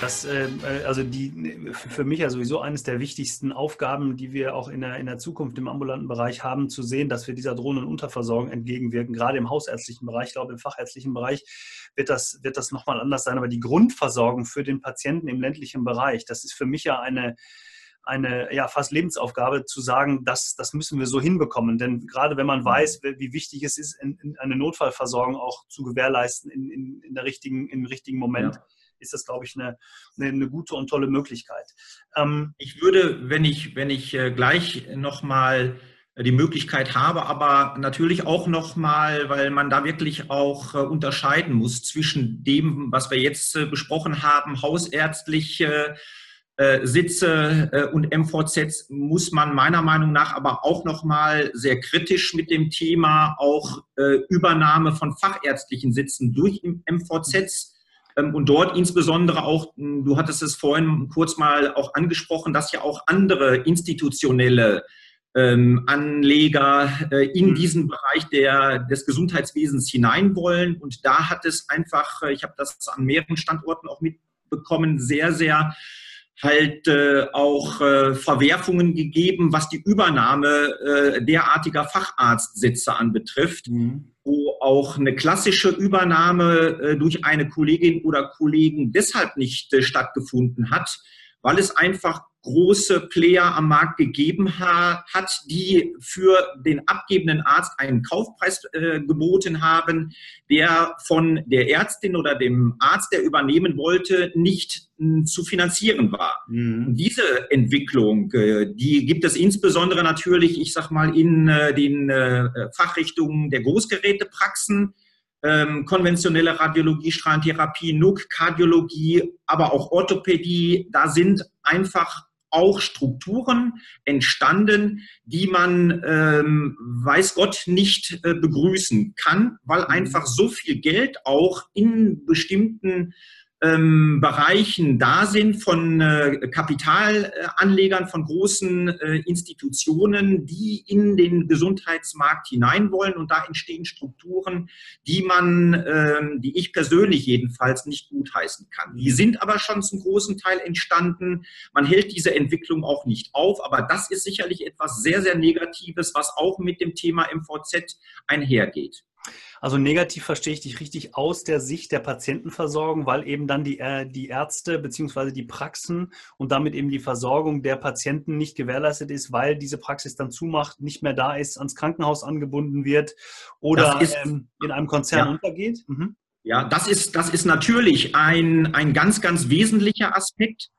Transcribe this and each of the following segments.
Das, äh, also die, für mich ja sowieso eines der wichtigsten Aufgaben, die wir auch in der, in der Zukunft im ambulanten Bereich haben, zu sehen, dass wir dieser drohenden Unterversorgung entgegenwirken. Gerade im hausärztlichen Bereich, ich glaube im fachärztlichen Bereich wird das, wird das nochmal anders sein. Aber die Grundversorgung für den Patienten im ländlichen Bereich, das ist für mich ja eine, eine ja, fast Lebensaufgabe zu sagen, das, das müssen wir so hinbekommen. Denn gerade wenn man weiß, wie wichtig es ist, in, in eine Notfallversorgung auch zu gewährleisten in, in, in der richtigen, im richtigen Moment. Ja ist das, glaube ich, eine, eine, gute und tolle Möglichkeit. Ähm ich würde, wenn ich, wenn ich äh, gleich nochmal die Möglichkeit habe, aber natürlich auch nochmal, weil man da wirklich auch äh, unterscheiden muss zwischen dem, was wir jetzt äh, besprochen haben, hausärztliche Sitze und MVZs muss man meiner Meinung nach aber auch nochmal sehr kritisch mit dem Thema auch Übernahme von fachärztlichen Sitzen durch MVZs und dort insbesondere auch, hm, du hattest es vorhin kurz mal auch angesprochen, dass ja auch andere institutionelle ähm, Anleger äh, in mhm. diesen Bereich der, des Gesundheitswesens hinein wollen. Und da hat es einfach, äh, ich habe das an mehreren Standorten auch mitbekommen, sehr, sehr halt äh, auch äh, Verwerfungen gegeben, was die Übernahme äh, derartiger Facharztsitze anbetrifft, mhm. wo auch eine klassische Übernahme äh, durch eine Kollegin oder Kollegen deshalb nicht äh, stattgefunden hat, weil es einfach große Player am Markt gegeben hat, die für den abgebenden Arzt einen Kaufpreis äh, geboten haben, der von der Ärztin oder dem Arzt, der übernehmen wollte, nicht äh, zu finanzieren war. Mhm. Diese Entwicklung, äh, die gibt es insbesondere natürlich, ich sag mal, in äh, den äh, Fachrichtungen der Großgerätepraxen, ähm, konventionelle Radiologie, Strahlentherapie, NUC, Kardiologie, aber auch Orthopädie. Da sind einfach auch Strukturen entstanden, die man, ähm, weiß Gott, nicht äh, begrüßen kann, weil mhm. einfach so viel Geld auch in bestimmten ähm, Bereichen da sind von äh, Kapitalanlegern, von großen äh, Institutionen, die in den Gesundheitsmarkt hinein wollen. Und da entstehen Strukturen, die man, ähm, die ich persönlich jedenfalls nicht gutheißen kann. Die sind aber schon zum großen Teil entstanden. Man hält diese Entwicklung auch nicht auf. Aber das ist sicherlich etwas sehr, sehr Negatives, was auch mit dem Thema MVZ einhergeht. Also negativ verstehe ich dich richtig aus der Sicht der Patientenversorgung, weil eben dann die, äh, die Ärzte bzw. die Praxen und damit eben die Versorgung der Patienten nicht gewährleistet ist, weil diese Praxis dann zumacht, nicht mehr da ist, ans Krankenhaus angebunden wird oder ist, ähm, in einem Konzern ja. untergeht. Mhm. Ja, das ist, das ist natürlich ein, ein ganz, ganz wesentlicher Aspekt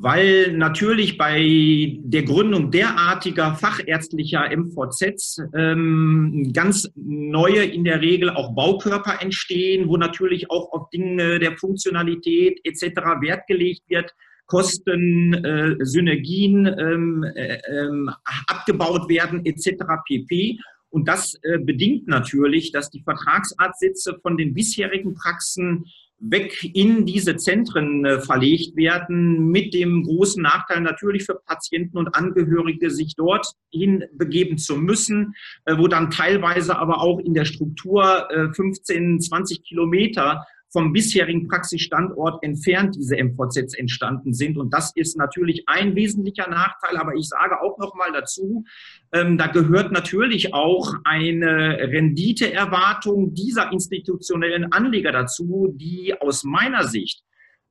weil natürlich bei der Gründung derartiger fachärztlicher MVZs ähm, ganz neue in der Regel auch Baukörper entstehen, wo natürlich auch auf Dinge der Funktionalität etc. Wert gelegt wird. Kosten, äh, Synergien ähm, äh, ähm, abgebaut werden etc. pp. Und das äh, bedingt natürlich, dass die Vertragsarztsitze von den bisherigen Praxen weg in diese Zentren äh, verlegt werden, mit dem großen Nachteil natürlich für Patienten und Angehörige, sich dorthin begeben zu müssen, äh, wo dann teilweise aber auch in der Struktur äh, 15, 20 Kilometer vom bisherigen Praxisstandort entfernt diese MVZs entstanden sind. Und das ist natürlich ein wesentlicher Nachteil. Aber ich sage auch noch mal dazu, ähm, da gehört natürlich auch eine Renditeerwartung dieser institutionellen Anleger dazu, die aus meiner Sicht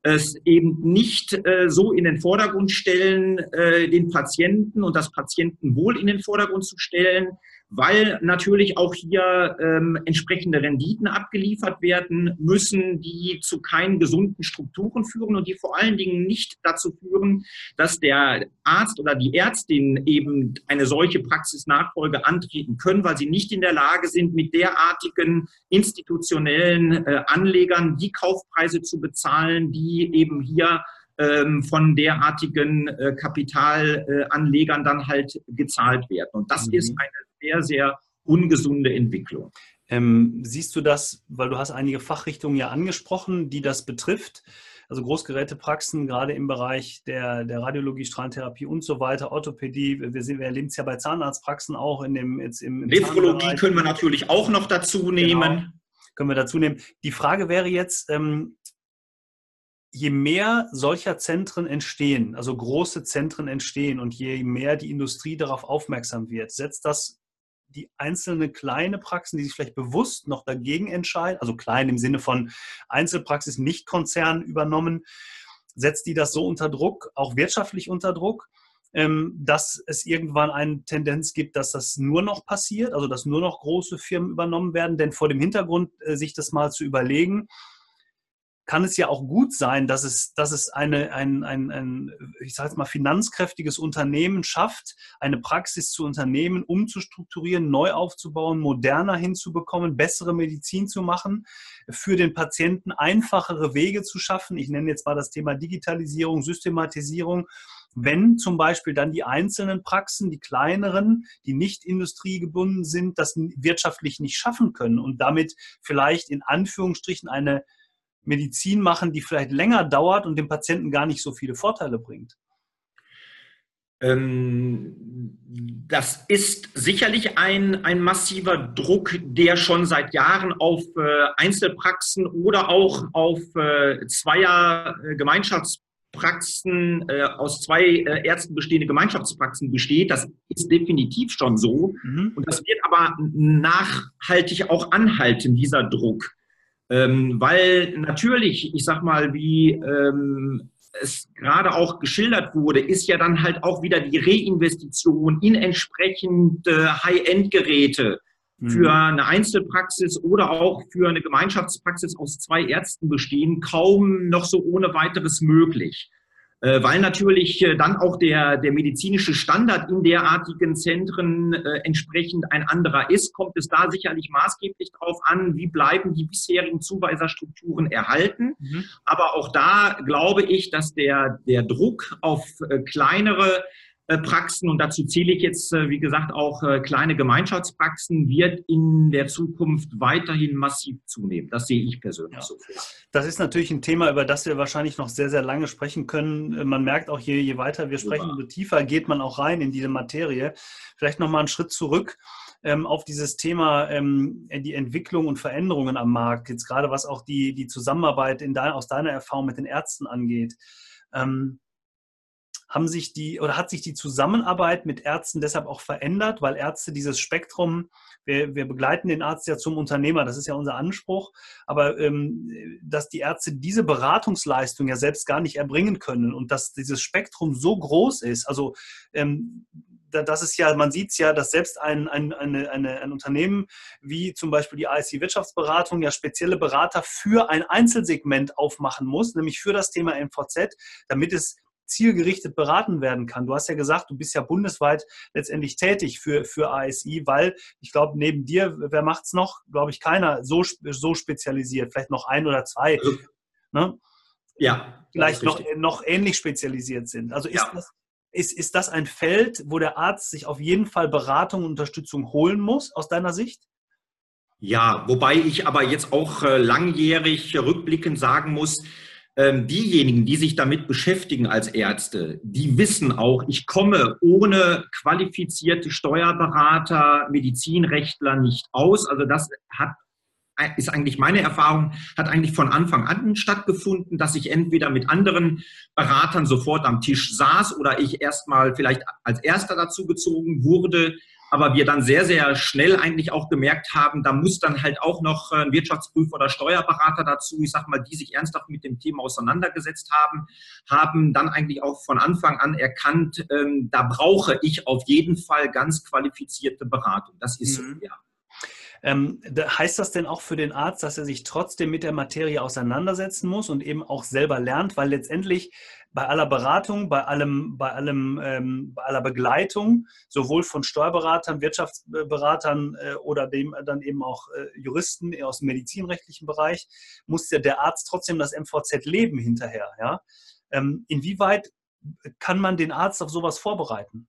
es eben nicht äh, so in den Vordergrund stellen, äh, den Patienten und das Patientenwohl in den Vordergrund zu stellen, weil natürlich auch hier ähm, entsprechende Renditen abgeliefert werden müssen, die zu keinen gesunden Strukturen führen und die vor allen Dingen nicht dazu führen, dass der Arzt oder die Ärztin eben eine solche Praxisnachfolge antreten können, weil sie nicht in der Lage sind, mit derartigen institutionellen äh, Anlegern die Kaufpreise zu bezahlen, die eben hier von derartigen äh, Kapitalanlegern dann halt gezahlt werden. Und das mhm. ist eine sehr, sehr ungesunde Entwicklung. Ähm, siehst du das, weil du hast einige Fachrichtungen ja angesprochen, die das betrifft, also Großgerätepraxen, gerade im Bereich der, der Radiologie, Strahlentherapie und so weiter, Orthopädie, wir, wir erleben es ja bei Zahnarztpraxen auch in dem jetzt im, im Nephrologie können wir natürlich auch noch dazu nehmen. Genau, können wir dazu nehmen. Die Frage wäre jetzt, ähm, je mehr solcher Zentren entstehen, also große Zentren entstehen und je mehr die Industrie darauf aufmerksam wird, setzt das die einzelne kleine Praxen, die sich vielleicht bewusst noch dagegen entscheiden, also klein im Sinne von Einzelpraxis, nicht Konzern übernommen, setzt die das so unter Druck, auch wirtschaftlich unter Druck, ähm, dass es irgendwann eine Tendenz gibt, dass das nur noch passiert, also dass nur noch große Firmen übernommen werden. Denn vor dem Hintergrund, äh, sich das mal zu überlegen, kann es ja auch gut sein, dass es, dass es eine, ein, ein, ein, ich sage mal, finanzkräftiges Unternehmen schafft, eine Praxis zu unternehmen, umzustrukturieren, neu aufzubauen, moderner hinzubekommen, bessere Medizin zu machen, für den Patienten einfachere Wege zu schaffen. Ich nenne jetzt mal das Thema Digitalisierung, Systematisierung. Wenn zum Beispiel dann die einzelnen Praxen, die kleineren, die nicht industriegebunden sind, das wirtschaftlich nicht schaffen können und damit vielleicht in Anführungsstrichen eine Medizin machen, die vielleicht länger dauert und dem Patienten gar nicht so viele Vorteile bringt? Ähm, das ist sicherlich ein, ein massiver Druck, der schon seit Jahren auf äh, Einzelpraxen oder auch auf äh, Zweier äh, Gemeinschaftspraxen, aus zwei Ärzten bestehende Gemeinschaftspraxen besteht. Das ist definitiv schon so. Mhm. Und das wird aber nachhaltig auch anhalten, dieser Druck. Ähm, weil natürlich, ich sag mal, wie ähm, es gerade auch geschildert wurde, ist ja dann halt auch wieder die Reinvestition in entsprechende High-End-Geräte mhm. für eine Einzelpraxis oder auch für eine Gemeinschaftspraxis aus zwei Ärzten bestehen, kaum noch so ohne weiteres möglich. Äh, weil natürlich äh, dann auch der, der medizinische Standard in derartigen Zentren äh, entsprechend ein anderer ist, kommt es da sicherlich maßgeblich darauf an, wie bleiben die bisherigen Zuweiserstrukturen erhalten. Mhm. Aber auch da glaube ich, dass der, der Druck auf kleinere Praxen und dazu zähle ich jetzt, äh, wie gesagt, auch äh, kleine Gemeinschaftspraxen, wird in der Zukunft weiterhin massiv zunehmen. Das sehe ich persönlich ja. so. Das ist natürlich ein Thema, über das wir wahrscheinlich noch sehr, sehr lange sprechen können. Man merkt auch, je, je weiter wir sprechen, umso tiefer geht man auch rein in diese Materie. Vielleicht nochmal einen Schritt zurück ähm, auf dieses Thema ähm, die Entwicklung und Veränderungen am Markt, jetzt gerade was auch die, die Zusammenarbeit in dein, aus deiner Erfahrung mit den Ärzten angeht. Ähm, haben sich die oder hat sich die Zusammenarbeit mit Ärzten deshalb auch verändert, weil Ärzte dieses Spektrum, wir, wir begleiten den Arzt ja zum Unternehmer, das ist ja unser Anspruch, aber ähm, dass die Ärzte diese Beratungsleistung ja selbst gar nicht erbringen können und dass dieses Spektrum so groß ist, also ähm, das ist ja, man sieht es ja, dass selbst ein, ein, eine, eine, ein Unternehmen wie zum Beispiel die ASI Wirtschaftsberatung ja spezielle Berater für ein Einzelsegment aufmachen muss, nämlich für das Thema MVZ, damit es zielgerichtet beraten werden kann. Du hast ja gesagt, du bist ja bundesweit letztendlich tätig für, für ASI, weil ich glaube, neben dir, wer macht es noch? Glaube ich, keiner so, so spezialisiert. Vielleicht noch ein oder zwei. Also, ne? Ja. Vielleicht noch, noch ähnlich spezialisiert sind. Also ist, ja. das, ist, ist das ein Feld, wo der Arzt sich auf jeden Fall Beratung und Unterstützung holen muss, aus deiner Sicht? Ja, wobei ich aber jetzt auch äh, langjährig rückblickend sagen muss, diejenigen, die sich damit beschäftigen als Ärzte, die wissen auch, ich komme ohne qualifizierte Steuerberater, Medizinrechtler nicht aus. Also das hat ist eigentlich meine Erfahrung, hat eigentlich von Anfang an stattgefunden, dass ich entweder mit anderen Beratern sofort am Tisch saß oder ich erstmal vielleicht als erster dazu gezogen wurde, aber wir dann sehr, sehr schnell eigentlich auch gemerkt haben, da muss dann halt auch noch ein Wirtschaftsprüfer oder Steuerberater dazu, ich sag mal, die sich ernsthaft mit dem Thema auseinandergesetzt haben, haben dann eigentlich auch von Anfang an erkannt, ähm, da brauche ich auf jeden Fall ganz qualifizierte Beratung. Das ist mhm. so, ja. Ähm, heißt das denn auch für den Arzt, dass er sich trotzdem mit der Materie auseinandersetzen muss und eben auch selber lernt? Weil letztendlich bei aller Beratung, bei allem, bei allem, ähm, bei aller Begleitung, sowohl von Steuerberatern, Wirtschaftsberatern äh, oder dem dann eben auch äh, Juristen aus dem medizinrechtlichen Bereich, muss ja der Arzt trotzdem das MVZ leben hinterher. Ja? Ähm, inwieweit kann man den Arzt auf sowas vorbereiten?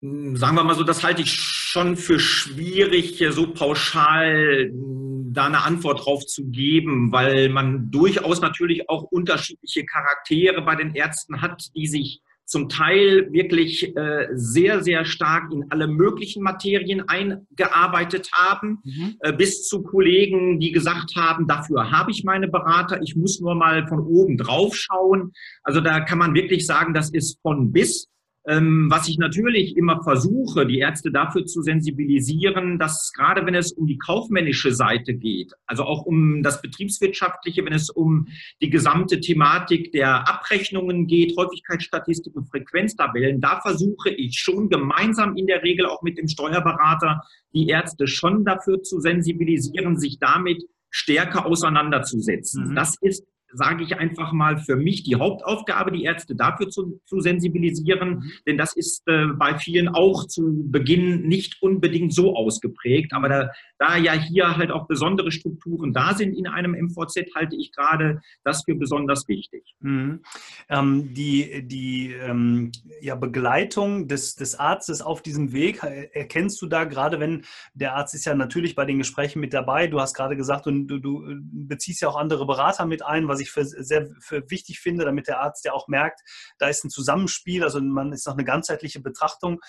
Sagen wir mal so, das halte ich schon für schwierig, so pauschal da eine Antwort drauf zu geben, weil man durchaus natürlich auch unterschiedliche Charaktere bei den Ärzten hat, die sich zum Teil wirklich äh, sehr, sehr stark in alle möglichen Materien eingearbeitet haben, mhm. äh, bis zu Kollegen, die gesagt haben, dafür habe ich meine Berater, ich muss nur mal von oben drauf schauen. Also da kann man wirklich sagen, das ist von bis. Ähm, was ich natürlich immer versuche, die Ärzte dafür zu sensibilisieren, dass gerade wenn es um die kaufmännische Seite geht, also auch um das betriebswirtschaftliche, wenn es um die gesamte Thematik der Abrechnungen geht, Häufigkeitsstatistik und Frequenztabellen, da versuche ich schon gemeinsam in der Regel auch mit dem Steuerberater die Ärzte schon dafür zu sensibilisieren, sich damit stärker auseinanderzusetzen. Mhm. Das ist sage ich einfach mal, für mich die Hauptaufgabe, die Ärzte dafür zu, zu sensibilisieren. Mhm. Denn das ist äh, bei vielen auch zu Beginn nicht unbedingt so ausgeprägt. Aber da, da ja hier halt auch besondere Strukturen da sind in einem MVZ, halte ich gerade das für besonders wichtig. Mhm. Ähm, die die ähm, ja, Begleitung des, des Arztes auf diesem Weg, äh, erkennst du da gerade, wenn der Arzt ist ja natürlich bei den Gesprächen mit dabei, du hast gerade gesagt, du, du beziehst ja auch andere Berater mit ein, was ich für sehr für wichtig finde, damit der Arzt ja auch merkt, da ist ein Zusammenspiel, also man ist noch eine ganzheitliche Betrachtung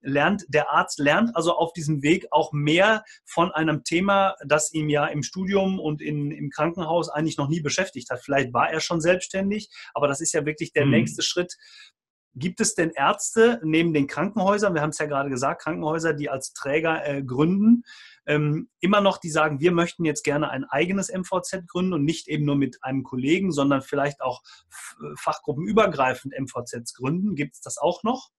lernt, der Arzt lernt also auf diesem Weg auch mehr von einem Thema, das ihm ja im Studium und in, im Krankenhaus eigentlich noch nie beschäftigt hat. Vielleicht war er schon selbstständig, aber das ist ja wirklich der mhm. nächste Schritt. Gibt es denn Ärzte neben den Krankenhäusern, wir haben es ja gerade gesagt, Krankenhäuser, die als Träger äh, gründen, ähm, immer noch, die sagen, wir möchten jetzt gerne ein eigenes MVZ gründen und nicht eben nur mit einem Kollegen, sondern vielleicht auch fachgruppenübergreifend MVZs gründen. Gibt es das auch noch?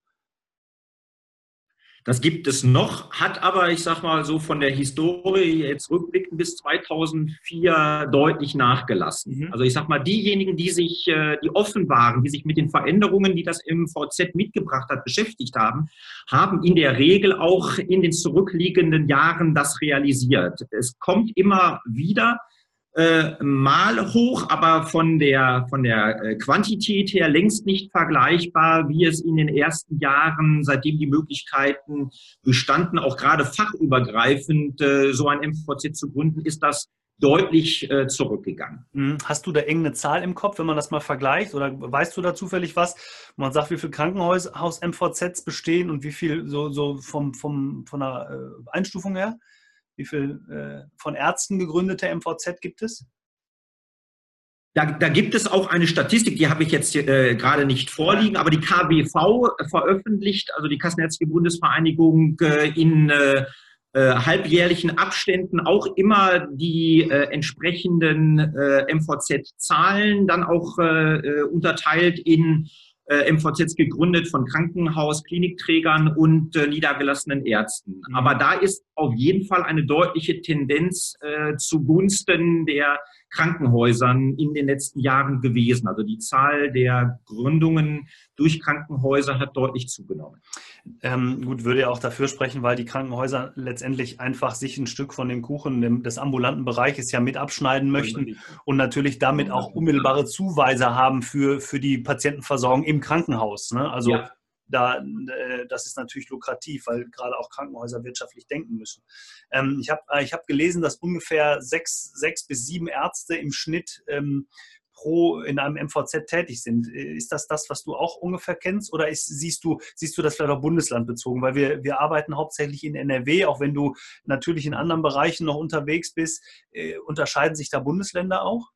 Das gibt es noch, hat aber, ich sag mal so von der Historie jetzt rückblickend bis 2004 deutlich nachgelassen. Mhm. Also ich sag mal, diejenigen, die sich, äh, die offen waren, die sich mit den Veränderungen, die das MVZ mitgebracht hat, beschäftigt haben, haben in der Regel auch in den zurückliegenden Jahren das realisiert. Es kommt immer wieder, äh, mal hoch, aber von der, von der äh, Quantität her längst nicht vergleichbar, wie es in den ersten Jahren, seitdem die Möglichkeiten bestanden, auch gerade fachübergreifend äh, so ein MVZ zu gründen, ist das deutlich zurückgegangen. Mhm. Hast du da irgendeine Zahl im Kopf, wenn man das mal vergleicht? Oder weißt du da zufällig was? Man sagt, wie viele Krankenhaus-MVZs bestehen und wie viel so, so vom, vom, von der Einstufung her? Wie viel äh, von Ärzten gegründete MVZ gibt es? Da, da, gibt es auch eine Statistik, die habe ich jetzt äh, gerade nicht vorliegen, aber die KBV veröffentlicht, also die Kassenärztliche Bundesvereinigung, äh, in äh, äh halbjährlichen Abständen auch immer die äh, entsprechenden äh, MVZ-Zahlen, dann auch unterteilt in äh, MVZs gegründet von Krankenhaus, Klinikträgern und äh, niedergelassenen Ärzten. Mhm. Aber da ist auf jeden Fall eine deutliche Tendenz äh, zugunsten der Krankenhäusern in den letzten Jahren gewesen. Also die Zahl der Gründungen durch Krankenhäuser hat deutlich zugenommen. Ähm, gut, würde ja auch dafür sprechen, weil die Krankenhäuser letztendlich einfach sich ein Stück von dem Kuchen des ambulanten Bereiches ja mit abschneiden möchten und natürlich damit auch unmittelbare Zuweise haben für, für die Patientenversorgung im Krankenhaus. Ne? Also ja da, äh, das ist natürlich lukrativ, weil gerade auch Krankenhäuser wirtschaftlich denken müssen. Ähm, ich habe äh, ich hab gelesen, dass ungefähr sechs, sechs bis sieben Ärzte im Schnitt ähm, pro in einem MVZ tätig sind. Äh, ist das das, was du auch ungefähr kennst oder ist, siehst, du, siehst du das vielleicht auch bundeslandbezogen? Weil wir, wir arbeiten hauptsächlich in NRW, auch wenn du natürlich in anderen Bereichen noch unterwegs bist. Äh, unterscheiden sich da Bundesländer auch?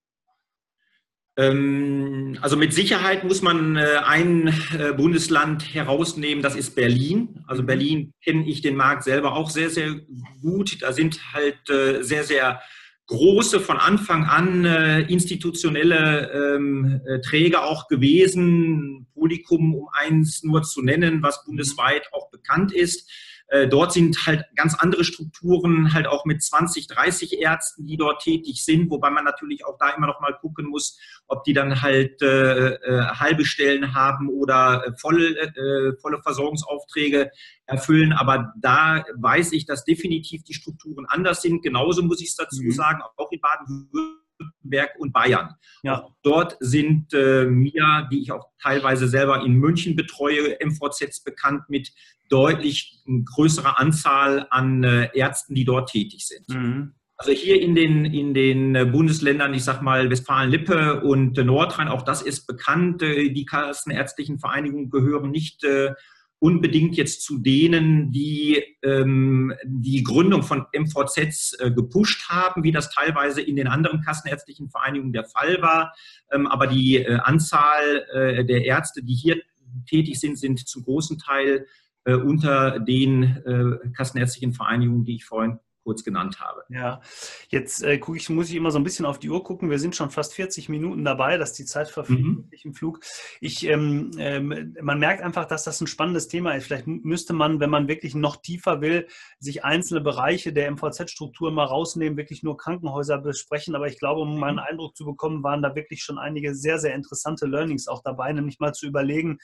Ähm, also mit Sicherheit muss man äh, ein äh, Bundesland herausnehmen, das ist Berlin. Also mhm. Berlin kenne ich den Markt selber auch sehr, sehr gut. Da sind halt äh, sehr, sehr große von Anfang an institutionelle ähm, Träger auch gewesen. Polycum, um eins nur zu nennen, was bundesweit auch bekannt ist. Äh, dort sind halt ganz andere Strukturen, halt auch mit 20, 30 Ärzten, die dort tätig sind, wobei man natürlich auch da immer noch mal gucken muss, ob die dann halt äh, äh, halbe Stellen haben oder äh, volle, äh, volle Versorgungsaufträge erfüllen. Aber da weiß ich, dass definitiv die Strukturen anders sind. Genauso muss ich es dazu mhm. sagen, auch in Baden-Württemberg Baden-Württemberg und Bayern. Ja. Dort sind äh, mir, die ich auch teilweise selber in München betreue, MVZs bekannt mit deutlich größerer Anzahl an äh, Ärzten, die dort tätig sind. Mhm. Also hier in den, in den Bundesländern, ich sag mal Westfalen-Lippe und Nordrhein, auch das ist bekannt, äh, die Kassenärztlichen Vereinigungen gehören nicht äh, unbedingt jetzt zu denen, die ähm, die Gründung von MVZs äh, gepusht haben, wie das teilweise in den anderen kassenärztlichen Vereinigungen der Fall war. Ähm, aber die äh, Anzahl äh, der Ärzte, die hier tätig sind, sind zum großen Teil äh, unter den äh, kassenärztlichen Vereinigungen, die ich vorhin kurz genannt habe. Ja, jetzt äh, gucke ich, muss ich immer so ein bisschen auf die Uhr gucken. Wir sind schon fast 40 Minuten dabei, dass die Zeit verfliegt mhm. im Flug. Ich, ähm, ähm, man merkt einfach, dass das ein spannendes Thema ist. Vielleicht müsste man, wenn man wirklich noch tiefer will, sich einzelne Bereiche der MVZ-Struktur mal rausnehmen, wirklich nur Krankenhäuser besprechen. Aber ich glaube, um einen mhm. Eindruck zu bekommen, waren da wirklich schon einige sehr, sehr interessante Learnings auch dabei, nämlich mal zu überlegen,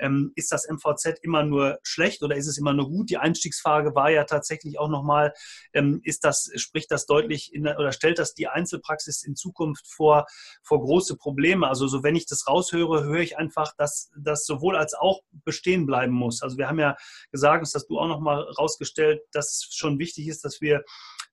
ähm, ist das MVZ immer nur schlecht oder ist es immer nur gut? Die Einstiegsfrage war ja tatsächlich auch nochmal, ähm, ist das, spricht das deutlich in, oder stellt das die Einzelpraxis in Zukunft vor, vor große Probleme? Also so wenn ich das raushöre, höre ich einfach, dass das sowohl als auch bestehen bleiben muss. Also wir haben ja gesagt, das hast du auch nochmal rausgestellt, dass es schon wichtig ist, dass wir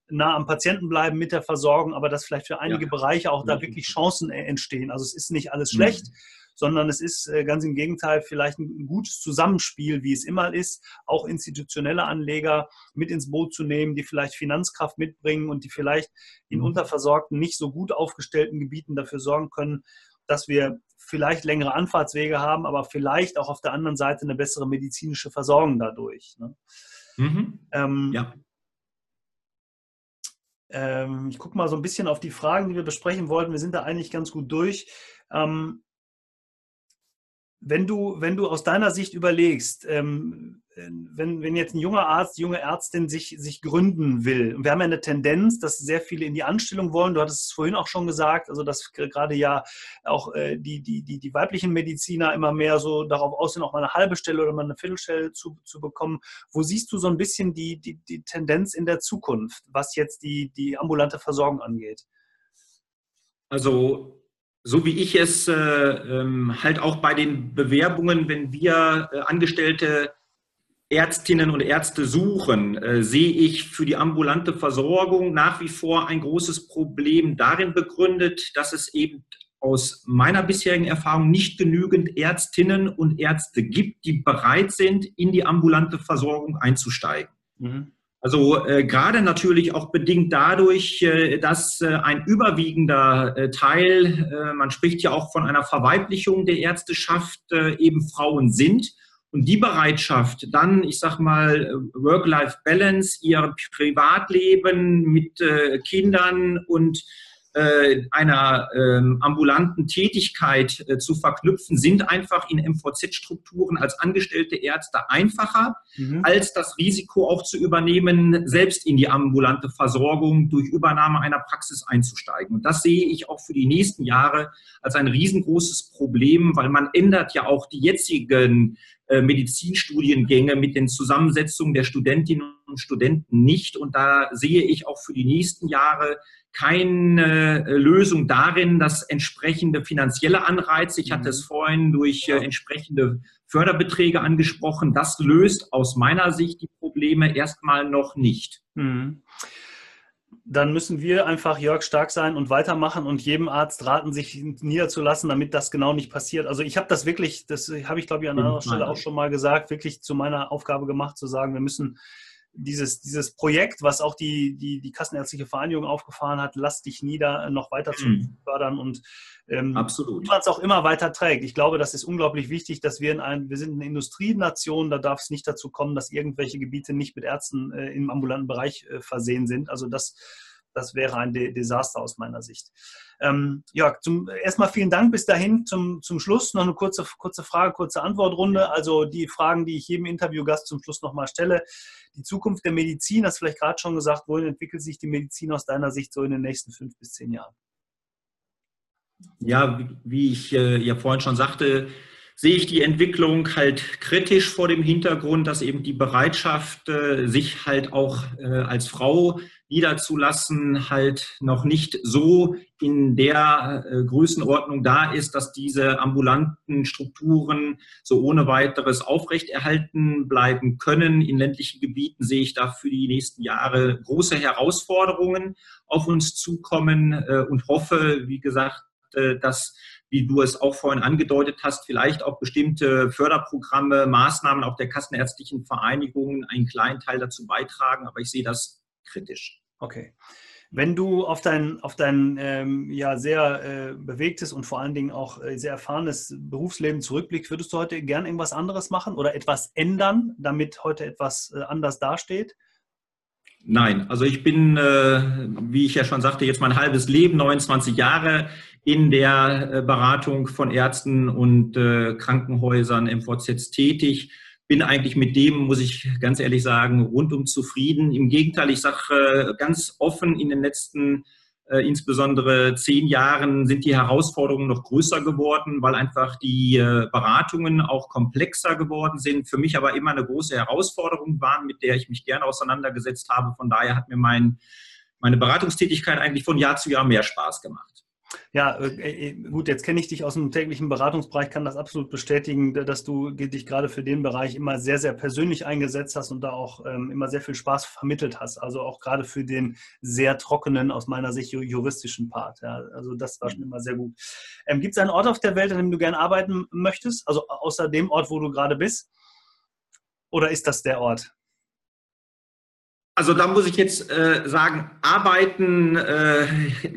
nah am Patienten bleiben mit der Versorgung, aber dass vielleicht für einige ja. Bereiche auch da wirklich Chancen entstehen. Also es ist nicht alles mhm. schlecht, mhm sondern es ist äh, ganz im Gegenteil vielleicht ein gutes Zusammenspiel, wie es immer ist, auch institutionelle Anleger mit ins Boot zu nehmen, die vielleicht Finanzkraft mitbringen und die vielleicht in mhm. unterversorgten, nicht so gut aufgestellten Gebieten dafür sorgen können, dass wir vielleicht längere Anfahrtswege haben, aber vielleicht auch auf der anderen Seite eine bessere medizinische Versorgung dadurch. Ne? Mhm. Ähm, ja. Ähm, ich gucke mal so ein bisschen auf die Fragen, die wir besprechen wollten. Wir sind da eigentlich ganz gut durch. Ähm, wenn du, wenn du aus deiner Sicht überlegst, ähm, wenn, wenn jetzt ein junger Arzt, junge Ärztin sich, sich gründen will, und wir haben ja eine Tendenz, dass sehr viele in die Anstellung wollen, du hattest es vorhin auch schon gesagt, also dass gerade ja auch äh, die, die, die, die weiblichen Mediziner immer mehr so darauf aussehen, auch mal eine halbe Stelle oder mal eine Viertelstelle zu, zu bekommen. Wo siehst du so ein bisschen die, die, die Tendenz in der Zukunft, was jetzt die, die ambulante Versorgung angeht? Also so wie ich es äh, ähm, halt auch bei den Bewerbungen, wenn wir äh, Angestellte Ärztinnen und Ärzte suchen, äh, sehe ich für die ambulante Versorgung nach wie vor ein großes Problem darin begründet, dass es eben aus meiner bisherigen Erfahrung nicht genügend Ärztinnen und Ärzte gibt, die bereit sind, in die ambulante Versorgung einzusteigen. Mhm. Also äh, gerade natürlich auch bedingt dadurch, äh, dass äh, ein überwiegender äh, Teil, äh, man spricht ja auch von einer Verweiblichung der Ärzteschaft, äh, eben Frauen sind. Und die Bereitschaft, dann, ich sag mal, Work-Life-Balance, ihr Privatleben mit Kindern und äh, einer ähm, ambulanten Tätigkeit äh, zu verknüpfen, sind einfach in MVZ-Strukturen als angestellte Ärzte einfacher, mhm. als das Risiko auch zu übernehmen, selbst in die ambulante Versorgung durch Übernahme einer Praxis einzusteigen. Und das sehe ich auch für die nächsten Jahre als ein riesengroßes Problem, weil man ändert ja auch die jetzigen äh, Medizinstudiengänge mit den Zusammensetzungen der Studentinnen und Studenten nicht. Und da sehe ich auch für die nächsten Jahre keine äh, Lösung darin, dass entsprechende finanzielle Anreize, ich hatte es mhm. vorhin durch äh, entsprechende Förderbeträge angesprochen, das löst aus meiner Sicht die Probleme erstmal noch nicht. Mhm. Dann müssen wir einfach, Jörg, stark sein und weitermachen und jedem Arzt raten, sich niederzulassen, damit das genau nicht passiert. Also ich habe das wirklich, das habe ich glaube ich an anderer Stelle auch schon mal gesagt, wirklich zu meiner Aufgabe gemacht, zu sagen, wir müssen dieses, dieses Projekt, was auch die, die, die Kassenärztliche Vereinigung aufgefahren hat, lass dich nieder, noch weiter zu mhm. fördern und ähm, Absolut. wie man es auch immer weiter trägt. Ich glaube, das ist unglaublich wichtig, dass wir in ein, wir sind eine Industrienation, da darf es nicht dazu kommen, dass irgendwelche Gebiete nicht mit Ärzten äh, im ambulanten Bereich äh, versehen sind. Also das das wäre ein Desaster aus meiner Sicht. Ähm, Jörg, zum, erstmal vielen Dank bis dahin. Zum, zum Schluss noch eine kurze, kurze Frage, kurze Antwortrunde. Also die Fragen, die ich jedem Interviewgast zum Schluss nochmal stelle. Die Zukunft der Medizin, hast du vielleicht gerade schon gesagt, wohin entwickelt sich die Medizin aus deiner Sicht so in den nächsten fünf bis zehn Jahren? Ja, wie ich äh, ja vorhin schon sagte, sehe ich die Entwicklung halt kritisch vor dem Hintergrund, dass eben die Bereitschaft, äh, sich halt auch äh, als Frau niederzulassen, halt noch nicht so in der äh, Größenordnung da ist, dass diese ambulanten Strukturen so ohne weiteres aufrechterhalten bleiben können. In ländlichen Gebieten sehe ich da für die nächsten Jahre große Herausforderungen auf uns zukommen und hoffe, wie gesagt, dass wie du es auch vorhin angedeutet hast, vielleicht auch bestimmte Förderprogramme, Maßnahmen auch der kassenärztlichen Vereinigungen einen kleinen Teil dazu beitragen, aber ich sehe das kritisch. Okay. Wenn du auf dein, auf dein ähm, ja, sehr äh, bewegtes und vor allen Dingen auch äh, sehr erfahrenes Berufsleben zurückblickst, würdest du heute gern irgendwas anderes machen oder etwas ändern, damit heute etwas äh, anders dasteht? Nein, also ich bin, äh, wie ich ja schon sagte, jetzt mein halbes Leben, 29 Jahre in der äh, Beratung von Ärzten und äh, Krankenhäusern MVZ tätig. Bin eigentlich mit dem, muss ich ganz ehrlich sagen, rundum zufrieden. Im Gegenteil, ich sage ganz offen, in den letzten äh, insbesondere zehn Jahren sind die Herausforderungen noch größer geworden, weil einfach die äh, Beratungen auch komplexer geworden sind. Für mich aber immer eine große Herausforderung waren, mit der ich mich gerne auseinandergesetzt habe. Von daher hat mir mein, meine Beratungstätigkeit eigentlich von Jahr zu Jahr mehr Spaß gemacht. Ja, äh, äh, gut, jetzt kenne ich dich aus dem täglichen Beratungsbereich, kann das absolut bestätigen, dass du dich gerade für den Bereich immer sehr, sehr persönlich eingesetzt hast und da auch ähm, immer sehr viel Spaß vermittelt hast. Also auch gerade für den sehr trockenen, aus meiner Sicht juristischen Part. Ja, also das war schon immer sehr gut. Ähm, Gibt es einen Ort auf der Welt, an dem du gerne arbeiten möchtest? Also außer dem Ort, wo du gerade bist? Oder ist das der Ort? Also da muss ich jetzt äh, sagen, arbeiten äh,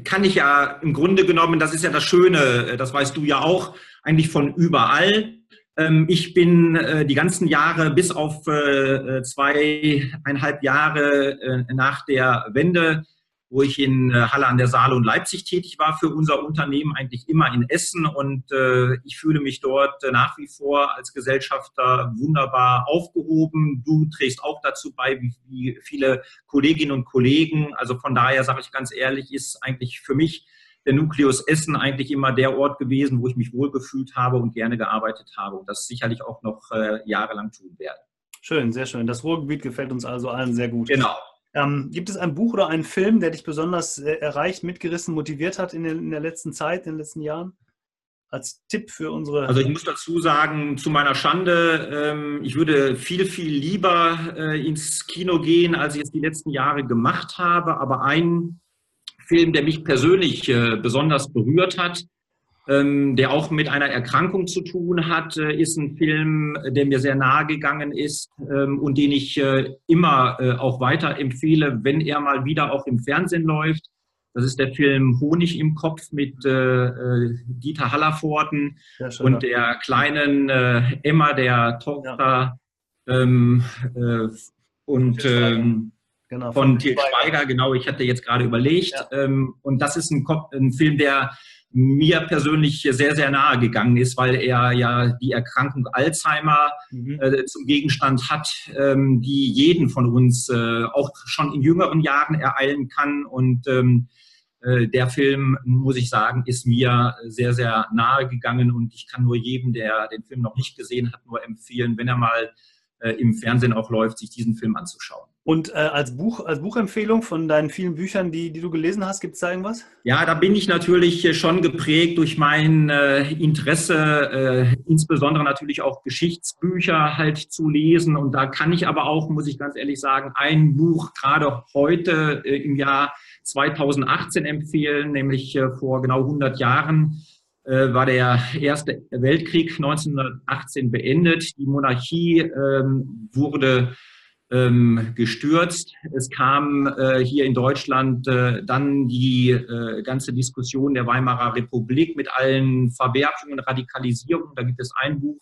kann ich ja im Grunde genommen, das ist ja das Schöne, äh, das weißt du ja auch, eigentlich von überall. Ähm, ich bin äh, die ganzen Jahre bis auf äh, zweieinhalb Jahre äh, nach der Wende wo ich in äh, Halle an der Saale und Leipzig tätig war für unser Unternehmen, eigentlich immer in Essen. Und äh, ich fühle mich dort äh, nach wie vor als Gesellschafter wunderbar aufgehoben. Du trägst auch dazu bei, wie, wie viele Kolleginnen und Kollegen. Also von daher sage ich ganz ehrlich, ist eigentlich für mich der Nukleus Essen eigentlich immer der Ort gewesen, wo ich mich wohlgefühlt habe und gerne gearbeitet habe und das sicherlich auch noch äh, jahrelang tun werde. Schön, sehr schön. Das Ruhrgebiet gefällt uns also allen sehr gut. Genau. Ähm, gibt es ein Buch oder einen Film, der dich besonders äh, erreicht, mitgerissen, motiviert hat in, den, in, der letzten Zeit, in den letzten Jahren? Als Tipp für unsere. Also ich muss dazu sagen, zu meiner Schande, ähm, ich würde viel, viel lieber äh, ins Kino gehen, als ich es die letzten Jahre gemacht habe. Aber ein Film, der mich persönlich äh, besonders berührt hat, ähm, der auch mit einer Erkrankung zu tun hat, äh, ist ein Film, der mir sehr nahe gegangen ist ähm, und den ich äh, immer äh, auch weiter empfehle, wenn er mal wieder auch im Fernsehen läuft. Das ist der Film Honig im Kopf mit Dieter Hallervorden und der kleinen Emma, der Tochter ja. ähm, und ähm, genau, von, von Til Schweiger. Genau, ich hatte jetzt gerade überlegt. Ja. Ähm, und das ist ein, ein Film, der mir persönlich sehr, sehr nahe gegangen ist, weil er ja die Erkrankung Alzheimer mhm. äh, zum Gegenstand hat, ähm, die jeden von uns äh, auch schon in jüngeren Jahren ereilen kann. Und ähm, äh, der Film, muss ich sagen, ist mir sehr, sehr nahe gegangen und ich kann nur jedem, der den Film noch nicht gesehen hat, nur empfehlen, wenn er mal äh, im Fernsehen auch läuft, sich diesen Film anzuschauen. Und äh, als, Buch, als Buchempfehlung von deinen vielen Büchern, die, die du gelesen hast, gibt es da irgendwas? Ja, da bin ich natürlich schon geprägt durch mein äh, Interesse, äh, insbesondere natürlich auch Geschichtsbücher halt zu lesen. Und da kann ich aber auch, muss ich ganz ehrlich sagen, ein Buch gerade heute äh, im Jahr 2018 empfehlen, nämlich äh, vor genau 100 Jahren äh, war der Erste Weltkrieg 1918 beendet. Die Monarchie ähm, wurde ähm, gestürzt. Es kam äh, hier in Deutschland äh, dann die äh, ganze Diskussion der Weimarer Republik mit allen Verwerfungen, Radikalisierungen. Da gibt es ein Buch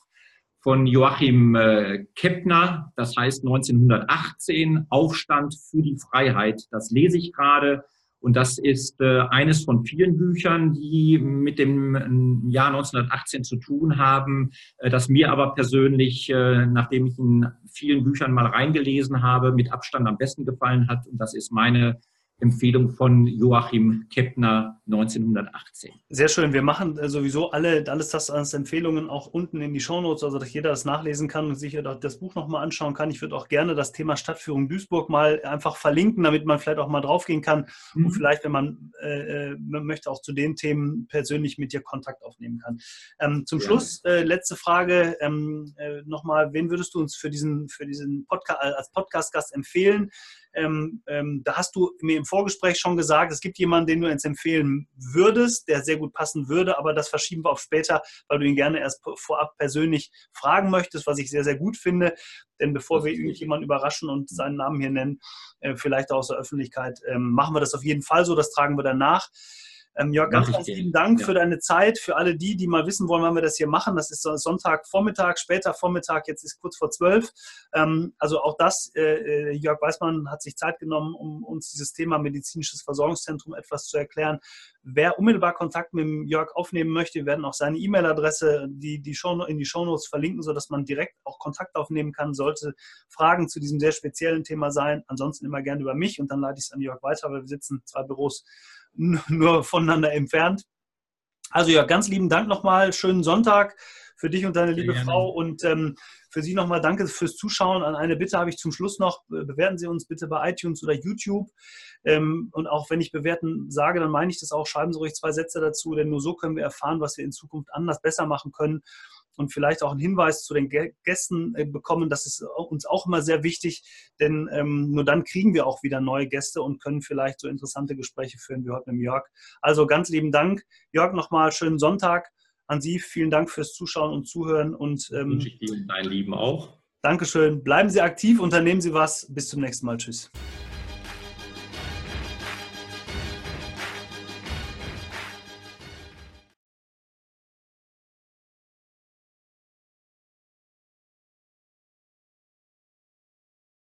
von Joachim äh, Keppner, das heißt 1918, Aufstand für die Freiheit. Das lese ich gerade. Und das ist äh, eines von vielen Büchern, die mit dem ähm, Jahr 1918 zu tun haben, äh, das mir aber persönlich, äh, nachdem ich in vielen Büchern mal reingelesen habe, mit Abstand am besten gefallen hat. Und das ist meine Empfehlung von Joachim Keppner 1918. Sehr schön. Wir machen äh, sowieso alle, alles das als Empfehlungen auch unten in die Shownotes, also dass jeder das nachlesen kann und sich das Buch nochmal anschauen kann. Ich würde auch gerne das Thema Stadtführung Duisburg mal einfach verlinken, damit man vielleicht auch mal draufgehen kann mhm. und vielleicht, wenn man äh, äh möchte, auch zu den Themen persönlich mit dir Kontakt aufnehmen kann. Ähm, zum ja. Schluss, äh, letzte Frage ähm, äh, nochmal, wen würdest du uns für diesen, für diesen Podcast als Podcast-Gast empfehlen? Ähm, ähm, da hast du mir im Vorgespräch schon gesagt, es gibt jemanden, den du uns empfehlen würdest, der sehr gut passen würde, aber das verschieben wir auf später, weil du ihn gerne erst vorab persönlich fragen möchtest, was ich sehr, sehr gut finde. Denn bevor wir irgendjemanden überraschen und seinen Namen hier nennen, äh, vielleicht auch aus der Öffentlichkeit, ähm, machen wir das auf jeden Fall so, das tragen wir danach. Ähm, Jörg, ganz, ganz lieben Dank ja. für deine Zeit, für alle die, die mal wissen wollen, wann wir das hier machen. Das ist Sonntagvormittag, später Vormittag, jetzt ist kurz vor zwölf. Ähm, also auch das, äh, äh, Jörg Weißmann hat sich Zeit genommen, um uns dieses Thema medizinisches Versorgungszentrum etwas zu erklären. Wer unmittelbar Kontakt mit Jörg aufnehmen möchte, wir werden auch seine E-Mail-Adresse die, die Show, in die Shownotes verlinken, sodass man direkt auch Kontakt aufnehmen kann, sollte Fragen zu diesem sehr speziellen Thema sein. Ansonsten immer gerne über mich und dann leite ich es an Jörg weiter, weil wir sitzen zwei Büros nur voneinander entfernt. Also ja, ganz lieben Dank nochmal. Schönen Sonntag für dich und deine liebe Frau. Und ähm, für Sie nochmal danke fürs Zuschauen. An eine Bitte habe ich zum Schluss noch. Bewerten Sie uns bitte bei iTunes oder YouTube. Ähm, und auch wenn ich bewerten sage, dann meine ich das auch. Schreiben Sie ruhig zwei Sätze dazu, denn nur so können wir erfahren, was wir in Zukunft anders besser machen können und vielleicht auch einen Hinweis zu den Gästen äh, bekommen. Das ist uns auch immer sehr wichtig, denn ähm, nur dann kriegen wir auch wieder neue Gäste und können vielleicht so interessante Gespräche führen wie heute mit Jörg. Also ganz lieben Dank. Jörg, nochmal schönen Sonntag an Sie. Vielen Dank fürs Zuschauen und Zuhören. Und, ähm, wünsche ich dir und deinen Lieben auch. Dankeschön. Bleiben Sie aktiv, unternehmen Sie was. Bis zum nächsten Mal. Tschüss.